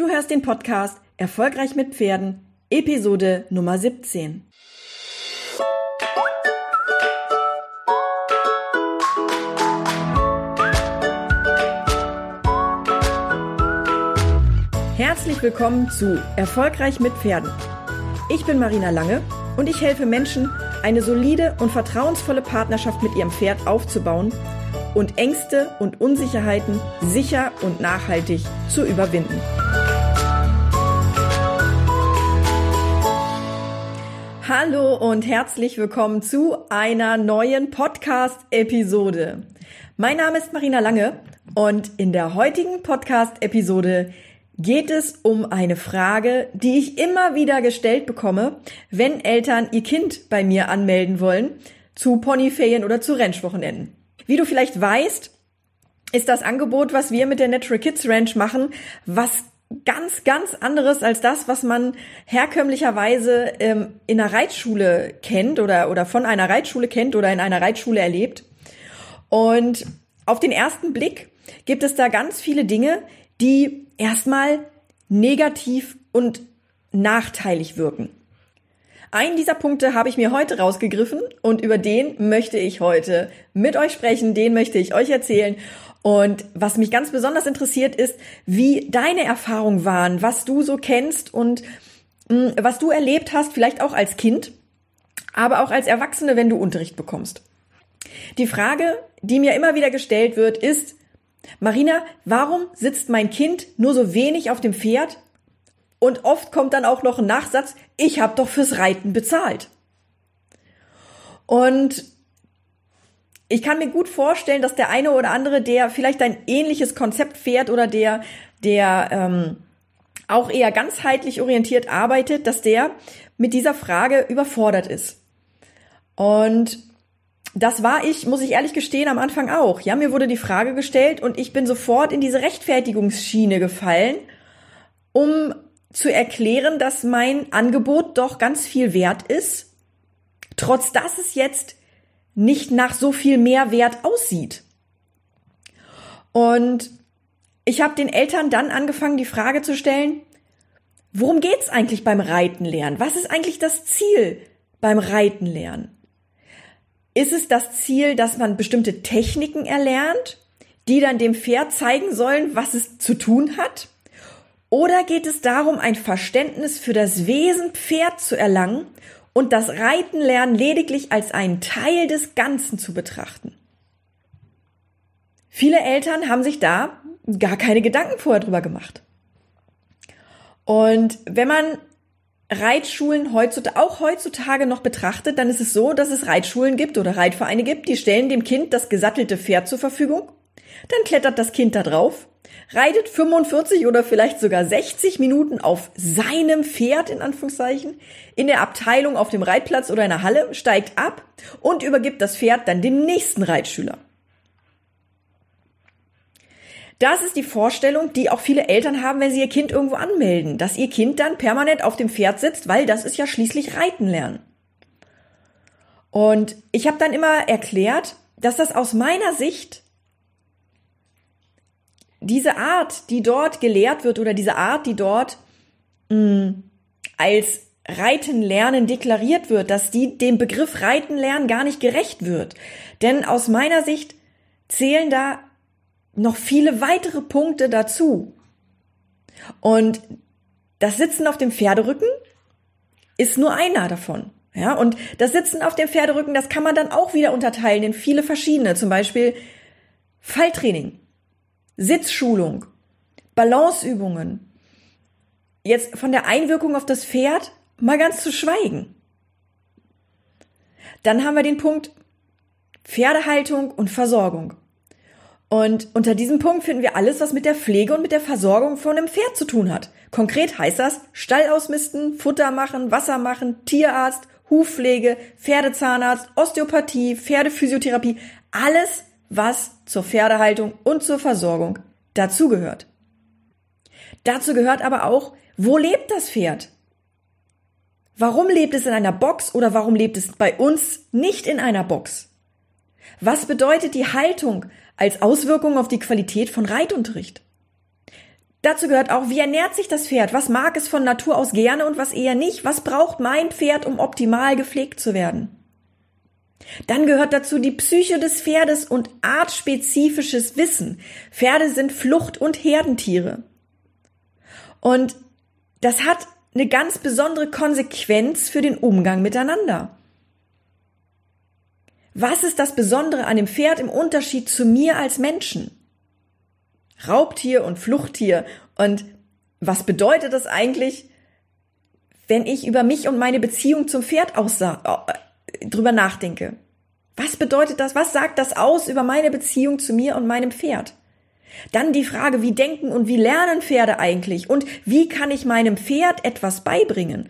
Du hörst den Podcast Erfolgreich mit Pferden, Episode Nummer 17. Herzlich willkommen zu Erfolgreich mit Pferden. Ich bin Marina Lange und ich helfe Menschen, eine solide und vertrauensvolle Partnerschaft mit ihrem Pferd aufzubauen und Ängste und Unsicherheiten sicher und nachhaltig zu überwinden. Hallo und herzlich willkommen zu einer neuen Podcast-Episode. Mein Name ist Marina Lange und in der heutigen Podcast-Episode geht es um eine Frage, die ich immer wieder gestellt bekomme, wenn Eltern ihr Kind bei mir anmelden wollen zu Ponyferien oder zu Ranchwochenenden. Wie du vielleicht weißt, ist das Angebot, was wir mit der Natural Kids Ranch machen, was ganz, ganz anderes als das, was man herkömmlicherweise ähm, in einer Reitschule kennt oder, oder von einer Reitschule kennt oder in einer Reitschule erlebt. Und auf den ersten Blick gibt es da ganz viele Dinge, die erstmal negativ und nachteilig wirken. Einen dieser Punkte habe ich mir heute rausgegriffen und über den möchte ich heute mit euch sprechen, den möchte ich euch erzählen. Und was mich ganz besonders interessiert ist, wie deine Erfahrungen waren, was du so kennst und mh, hm, was du erlebt hast, vielleicht auch als Kind, aber auch als Erwachsene, wenn du Unterricht bekommst. Die Frage, die mir immer wieder gestellt wird, ist, Marina, warum sitzt mein Kind nur so wenig auf dem Pferd und oft kommt dann auch noch ein Nachsatz, ich habe doch fürs Reiten bezahlt. Und ich kann mir gut vorstellen, dass der eine oder andere, der vielleicht ein ähnliches Konzept fährt oder der, der ähm, auch eher ganzheitlich orientiert arbeitet, dass der mit dieser Frage überfordert ist. Und das war ich, muss ich ehrlich gestehen, am Anfang auch. Ja, mir wurde die Frage gestellt und ich bin sofort in diese Rechtfertigungsschiene gefallen, um zu erklären, dass mein Angebot doch ganz viel wert ist, trotz dass es jetzt nicht nach so viel mehr Wert aussieht. Und ich habe den Eltern dann angefangen, die Frage zu stellen, worum geht's eigentlich beim Reiten lernen? Was ist eigentlich das Ziel beim Reiten lernen? Ist es das Ziel, dass man bestimmte Techniken erlernt, die dann dem Pferd zeigen sollen, was es zu tun hat? Oder geht es darum, ein Verständnis für das Wesen Pferd zu erlangen und das Reiten lernen lediglich als einen Teil des Ganzen zu betrachten? Viele Eltern haben sich da gar keine Gedanken vorher drüber gemacht. Und wenn man Reitschulen heutzutage, auch heutzutage noch betrachtet, dann ist es so, dass es Reitschulen gibt oder Reitvereine gibt, die stellen dem Kind das gesattelte Pferd zur Verfügung. Dann klettert das Kind da drauf reitet 45 oder vielleicht sogar 60 Minuten auf seinem Pferd in Anführungszeichen in der Abteilung auf dem Reitplatz oder in der Halle, steigt ab und übergibt das Pferd dann dem nächsten Reitschüler. Das ist die Vorstellung, die auch viele Eltern haben, wenn sie ihr Kind irgendwo anmelden, dass ihr Kind dann permanent auf dem Pferd sitzt, weil das ist ja schließlich Reiten lernen. Und ich habe dann immer erklärt, dass das aus meiner Sicht diese Art, die dort gelehrt wird oder diese Art, die dort mh, mm, als Reiten lernen deklariert wird, dass die dem Begriff Reiten lernen gar nicht gerecht wird. Denn aus meiner Sicht zählen da noch viele weitere Punkte dazu. Und das Sitzen auf dem Pferderücken ist nur einer davon. Ja, und das Sitzen auf dem Pferderücken, das kann man dann auch wieder unterteilen in viele verschiedene, zum Beispiel Falltraining. Sitzschulung, Balanceübungen. Jetzt von der Einwirkung auf das Pferd mal ganz zu schweigen. Dann haben wir den Punkt Pferdehaltung und Versorgung. Und unter diesem Punkt finden wir alles, was mit der Pflege und mit der Versorgung von einem Pferd zu tun hat. Konkret heißt das Stall ausmisten, Futter machen, Wasser machen, Tierarzt, Hufpflege, Pferdezahnarzt, Osteopathie, Pferdephysiotherapie, alles, was zur Pferdehaltung und zur Versorgung dazugehört. Dazu gehört aber auch, wo lebt das Pferd? Warum lebt es in einer Box oder warum lebt es bei uns nicht in einer Box? Was bedeutet die Haltung als Auswirkung auf die Qualität von Reitunterricht? Dazu gehört auch, wie ernährt sich das Pferd? Was mag es von Natur aus gerne und was eher nicht? Was braucht mein Pferd, um optimal gepflegt zu werden? Dann gehört dazu die Psyche des Pferdes und artspezifisches Wissen. Pferde sind Flucht- und Herdentiere. Und das hat eine ganz besondere Konsequenz für den Umgang miteinander. Was ist das Besondere an dem Pferd im Unterschied zu mir als Menschen? Raubtier und Fluchttier. Und was bedeutet das eigentlich, wenn ich über mich und meine Beziehung zum Pferd aussah, äh, drüber nachdenke? Was bedeutet das? Was sagt das aus über meine Beziehung zu mir und meinem Pferd? Dann die Frage, wie denken und wie lernen Pferde eigentlich und wie kann ich meinem Pferd etwas beibringen?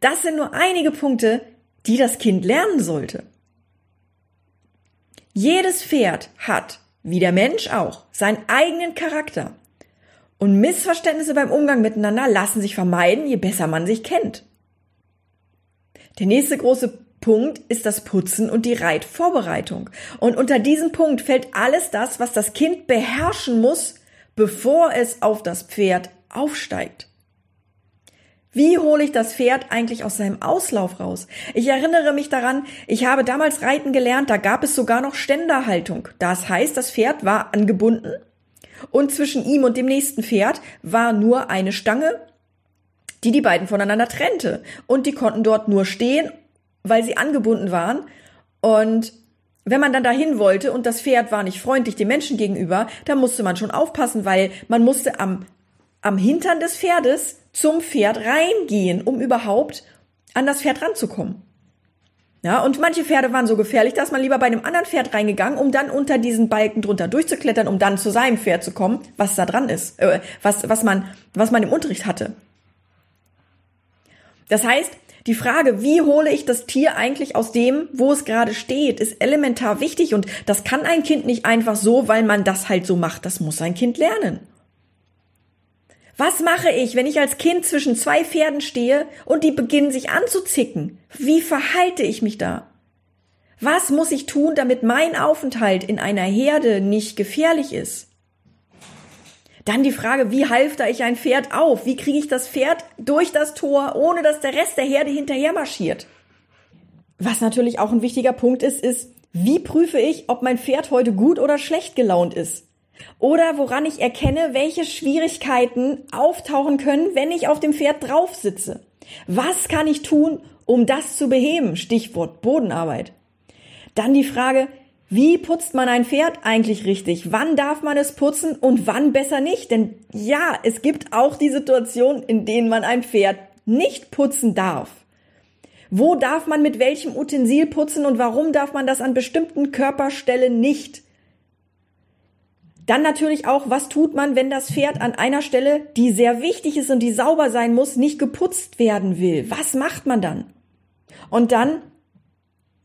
Das sind nur einige Punkte, die das Kind lernen sollte. Jedes Pferd hat wie der Mensch auch, seinen eigenen Charakter. Und Missverständnisse beim Umgang miteinander lassen sich vermeiden, je besser man sich kennt. Der nächste große Punkt ist das Putzen und die Reitvorbereitung. Und unter diesem Punkt fällt alles das, was das Kind beherrschen muss, bevor es auf das Pferd aufsteigt. Wie hole ich das Pferd eigentlich aus seinem Auslauf raus? Ich erinnere mich daran, ich habe damals reiten gelernt, da gab es sogar noch Ständerhaltung. Das heißt, das Pferd war angebunden und zwischen ihm und dem nächsten Pferd war nur eine Stange, die die beiden voneinander trennte. Und die konnten dort nur stehen, weil sie angebunden waren. Und wenn man dann dahin wollte und das Pferd war nicht freundlich dem Menschen gegenüber, dann musste man schon aufpassen, weil man musste am, am Hintern des Pferdes zum Pferd reingehen, um überhaupt an das Pferd ranzukommen. Ja, und manche Pferde waren so gefährlich, dass man lieber bei einem anderen Pferd reingegangen, um dann unter diesen Balken drunter durchzuklettern, um dann zu seinem Pferd zu kommen, was da dran ist, äh, was, was man, was man im Unterricht hatte. Das heißt, die Frage, wie hole ich das Tier eigentlich aus dem, wo es gerade steht, ist elementar wichtig und das kann ein Kind nicht einfach so, weil man das halt so macht. Das muss ein Kind lernen. Was mache ich, wenn ich als Kind zwischen zwei Pferden stehe und die beginnen sich anzuzicken? Wie verhalte ich mich da? Was muss ich tun, damit mein Aufenthalt in einer Herde nicht gefährlich ist? Dann die Frage, wie halfter ich ein Pferd auf? Wie kriege ich das Pferd durch das Tor, ohne dass der Rest der Herde hinterher marschiert? Was natürlich auch ein wichtiger Punkt ist, ist, wie prüfe ich, ob mein Pferd heute gut oder schlecht gelaunt ist? Oder woran ich erkenne, welche Schwierigkeiten auftauchen können, wenn ich auf dem Pferd drauf sitze. Was kann ich tun, um das zu beheben? Stichwort Bodenarbeit. Dann die Frage, wie putzt man ein Pferd eigentlich richtig? Wann darf man es putzen und wann besser nicht? Denn ja, es gibt auch die Situation, in denen man ein Pferd nicht putzen darf. Wo darf man mit welchem Utensil putzen und warum darf man das an bestimmten Körperstellen nicht? Dann natürlich auch, was tut man, wenn das Pferd an einer Stelle, die sehr wichtig ist und die sauber sein muss, nicht geputzt werden will? Was macht man dann? Und dann,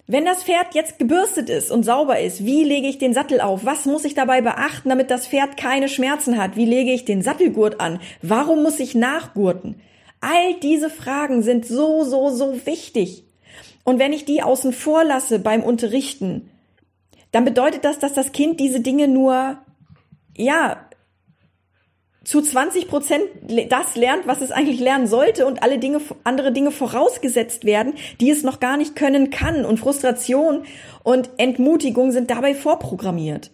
wenn das Pferd jetzt gebürstet ist und sauber ist, wie lege ich den Sattel auf? Was muss ich dabei beachten, damit das Pferd keine Schmerzen hat? Wie lege ich den Sattelgurt an? Warum muss ich nachgurten? All diese Fragen sind so, so, so wichtig. Und wenn ich die außen vor lasse beim Unterrichten, dann bedeutet das, dass das Kind diese Dinge nur ja, zu 20 Prozent das lernt, was es eigentlich lernen sollte und alle Dinge, andere Dinge vorausgesetzt werden, die es noch gar nicht können kann. Und Frustration und Entmutigung sind dabei vorprogrammiert.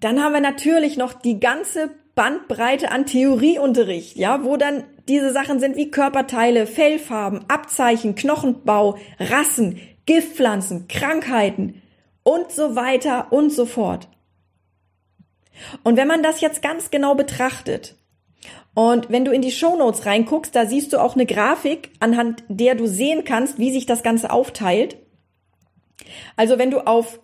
Dann haben wir natürlich noch die ganze Bandbreite an Theorieunterricht, ja, wo dann diese Sachen sind wie Körperteile, Fellfarben, Abzeichen, Knochenbau, Rassen, Giftpflanzen, Krankheiten und so weiter und so fort. Und wenn man das jetzt ganz genau betrachtet, und wenn du in die Show Notes reinguckst, da siehst du auch eine Grafik, anhand der du sehen kannst, wie sich das Ganze aufteilt. Also wenn du auf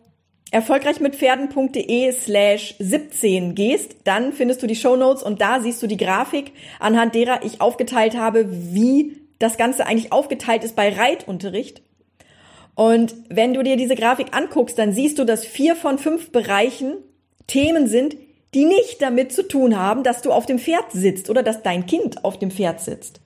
erfolgreichmitpferden.de slash 17 gehst, dann findest du die Show Notes und da siehst du die Grafik, anhand derer ich aufgeteilt habe, wie das Ganze eigentlich aufgeteilt ist bei Reitunterricht. Und wenn du dir diese Grafik anguckst, dann siehst du, dass vier von fünf Bereichen Themen sind, die nicht damit zu tun haben, dass du auf dem Pferd sitzt oder dass dein Kind auf dem Pferd sitzt.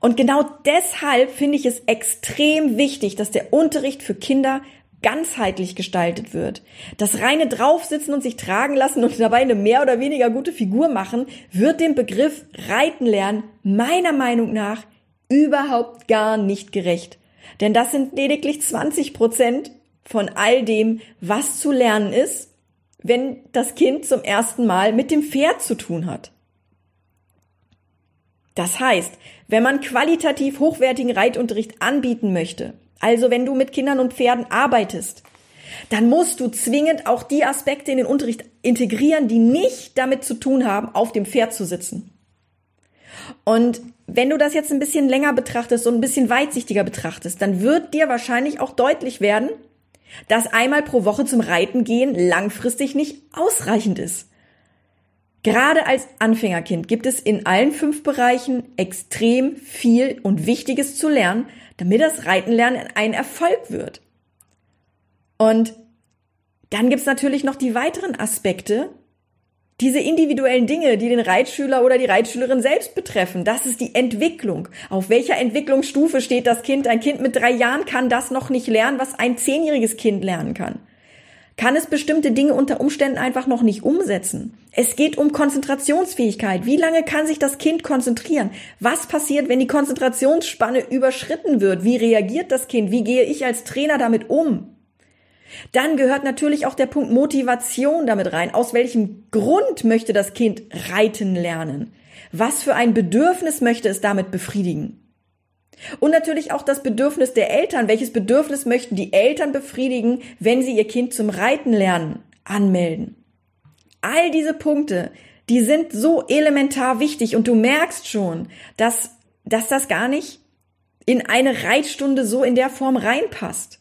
Und genau deshalb finde ich es extrem wichtig, dass der Unterricht für Kinder ganzheitlich gestaltet wird. Das reine draufsitzen und sich tragen lassen und dabei eine mehr oder weniger gute Figur machen, wird dem Begriff Reiten lernen meiner Meinung nach überhaupt gar nicht gerecht. Denn das sind lediglich 20 Prozent von all dem, was zu lernen ist, wenn das Kind zum ersten Mal mit dem Pferd zu tun hat. Das heißt, wenn man qualitativ hochwertigen Reitunterricht anbieten möchte, also wenn du mit Kindern und Pferden arbeitest, dann musst du zwingend auch die Aspekte in den Unterricht integrieren, die nicht damit zu tun haben, auf dem Pferd zu sitzen. Und wenn du das jetzt ein bisschen länger betrachtest und ein bisschen weitsichtiger betrachtest, dann wird dir wahrscheinlich auch deutlich werden, dass einmal pro Woche zum Reiten gehen langfristig nicht ausreichend ist. Gerade als Anfängerkind gibt es in allen fünf Bereichen extrem viel und Wichtiges zu lernen, damit das Reitenlernen ein Erfolg wird. Und dann gibt's natürlich noch die weiteren Aspekte, diese individuellen Dinge, die den Reitschüler oder die Reitschülerin selbst betreffen, das ist die Entwicklung. Auf welcher Entwicklungsstufe steht das Kind? Ein Kind mit drei Jahren kann das noch nicht lernen, was ein zehnjähriges Kind lernen kann. Kann es bestimmte Dinge unter Umständen einfach noch nicht umsetzen? Es geht um Konzentrationsfähigkeit. Wie lange kann sich das Kind konzentrieren? Was passiert, wenn die Konzentrationsspanne überschritten wird? Wie reagiert das Kind? Wie gehe ich als Trainer damit um? Dann gehört natürlich auch der Punkt Motivation damit rein. Aus welchem Grund möchte das Kind reiten lernen? Was für ein Bedürfnis möchte es damit befriedigen? Und natürlich auch das Bedürfnis der Eltern. Welches Bedürfnis möchten die Eltern befriedigen, wenn sie ihr Kind zum Reiten lernen anmelden? All diese Punkte, die sind so elementar wichtig und du merkst schon, dass, dass das gar nicht in eine Reitstunde so in der Form reinpasst.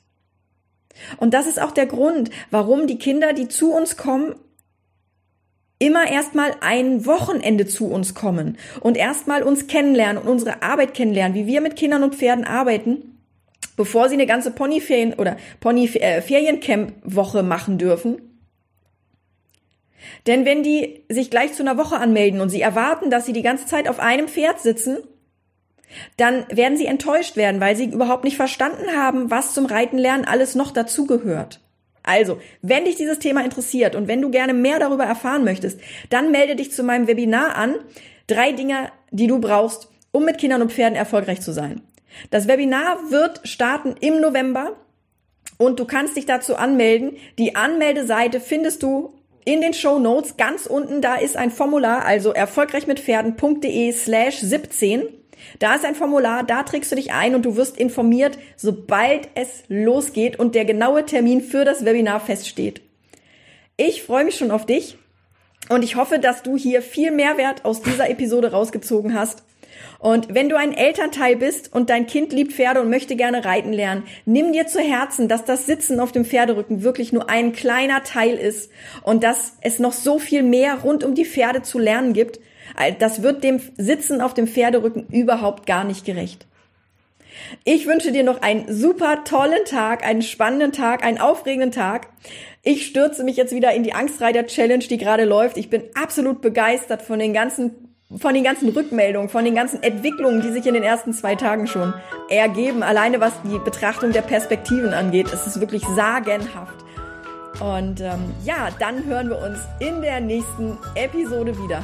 Und das ist auch der Grund, warum die Kinder, die zu uns kommen, immer erstmal ein Wochenende zu uns kommen und erstmal uns kennenlernen und unsere Arbeit kennenlernen, wie wir mit Kindern und Pferden arbeiten, bevor sie eine ganze Ponyferien oder Pony-Feriencamp-Woche äh, machen dürfen. Denn wenn die sich gleich zu einer Woche anmelden und sie erwarten, dass sie die ganze Zeit auf einem Pferd sitzen dann werden sie enttäuscht werden, weil sie überhaupt nicht verstanden haben, was zum Reitenlernen alles noch dazugehört. Also, wenn dich dieses Thema interessiert und wenn du gerne mehr darüber erfahren möchtest, dann melde dich zu meinem Webinar an. Drei Dinge, die du brauchst, um mit Kindern und Pferden erfolgreich zu sein. Das Webinar wird starten im November und du kannst dich dazu anmelden. Die Anmeldeseite findest du in den Show Notes ganz unten. Da ist ein Formular, also erfolgreichmitpferden.de slash 17. Da ist ein Formular, da trägst du dich ein und du wirst informiert, sobald es losgeht und der genaue Termin für das Webinar feststeht. Ich freue mich schon auf dich und ich hoffe, dass du hier viel Mehrwert aus dieser Episode rausgezogen hast. Und wenn du ein Elternteil bist und dein Kind liebt Pferde und möchte gerne reiten lernen, nimm dir zu Herzen, dass das Sitzen auf dem Pferderücken wirklich nur ein kleiner Teil ist und dass es noch so viel mehr rund um die Pferde zu lernen gibt das wird dem Sitzen auf dem Pferderücken überhaupt gar nicht gerecht. Ich wünsche dir noch einen super tollen Tag, einen spannenden Tag, einen aufregenden Tag. Ich stürze mich jetzt wieder in die Angstreiter Challenge, die gerade läuft. Ich bin absolut begeistert von den ganzen von den ganzen Rückmeldungen, von den ganzen Entwicklungen, die sich in den ersten zwei Tagen schon ergeben. Alleine was die Betrachtung der Perspektiven angeht, es ist wirklich sagenhaft. Und ähm, ja, dann hören wir uns in der nächsten Episode wieder.